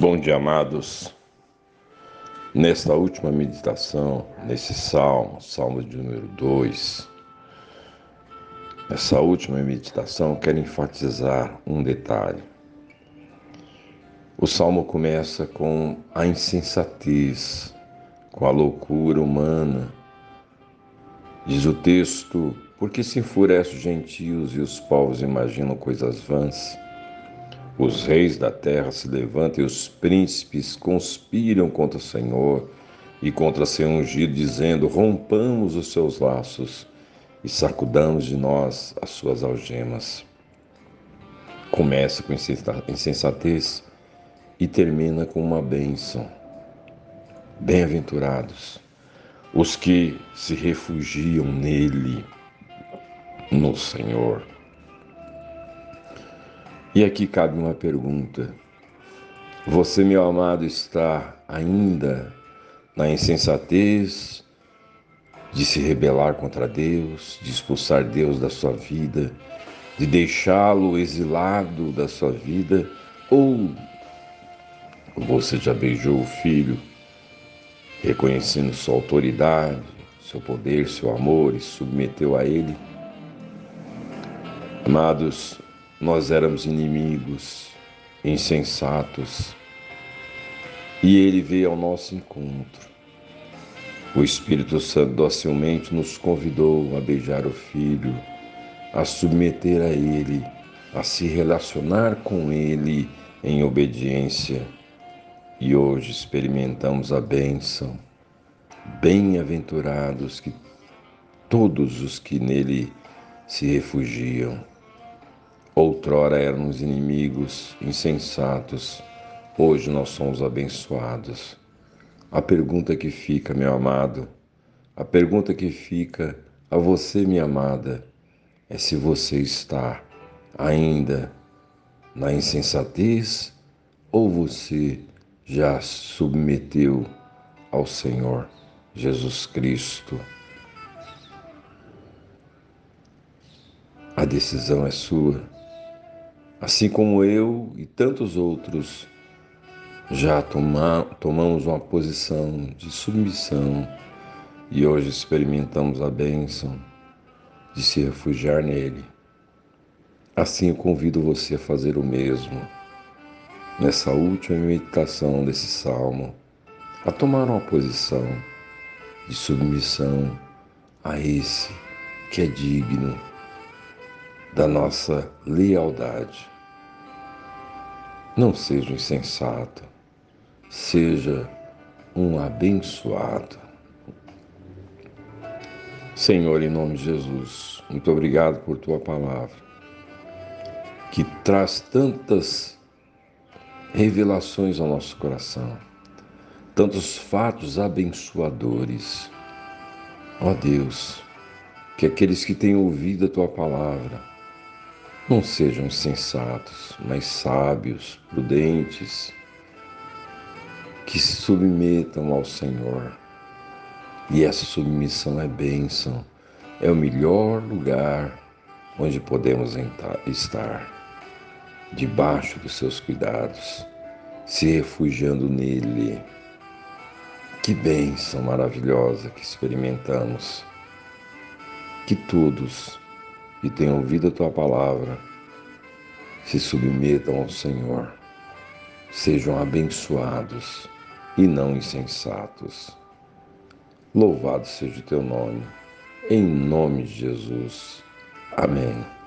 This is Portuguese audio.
Bom dia, amados. Nesta última meditação, nesse salmo, salmo de número 2, nessa última meditação, quero enfatizar um detalhe. O salmo começa com a insensatez, com a loucura humana. Diz o texto: Porque se enfurecem os gentios e os povos imaginam coisas vãs? Os reis da terra se levantam e os príncipes conspiram contra o Senhor e contra seu ungido, dizendo: Rompamos os seus laços e sacudamos de nós as suas algemas. Começa com insensatez e termina com uma bênção. Bem-aventurados os que se refugiam nele, no Senhor. E aqui cabe uma pergunta. Você, meu amado, está ainda na insensatez de se rebelar contra Deus, de expulsar Deus da sua vida, de deixá-lo exilado da sua vida? Ou você já beijou o filho, reconhecendo sua autoridade, seu poder, seu amor e submeteu a ele? Amados, nós éramos inimigos, insensatos, e ele veio ao nosso encontro. O Espírito Santo docilmente nos convidou a beijar o Filho, a submeter a Ele, a se relacionar com Ele em obediência. E hoje experimentamos a bênção. Bem-aventurados que todos os que nele se refugiam. Outrora éramos inimigos, insensatos, hoje nós somos abençoados. A pergunta que fica, meu amado, a pergunta que fica a você, minha amada, é se você está ainda na insensatez ou você já submeteu ao Senhor Jesus Cristo. A decisão é sua assim como eu e tantos outros já toma, tomamos uma posição de submissão e hoje experimentamos a bênção de se refugiar nele. Assim eu convido você a fazer o mesmo nessa última meditação desse salmo, a tomar uma posição de submissão a esse que é digno da nossa lealdade. Não seja insensato, seja um abençoado. Senhor, em nome de Jesus, muito obrigado por tua palavra, que traz tantas revelações ao nosso coração, tantos fatos abençoadores. Ó Deus, que aqueles que têm ouvido a tua palavra não sejam insensatos, mas sábios, prudentes, que se submetam ao Senhor. E essa submissão é bênção, é o melhor lugar onde podemos estar, debaixo dos seus cuidados, se refugiando nele. Que bênção maravilhosa que experimentamos. Que todos e tenham ouvido a tua palavra, se submetam ao Senhor, sejam abençoados e não insensatos. Louvado seja o teu nome, em nome de Jesus. Amém.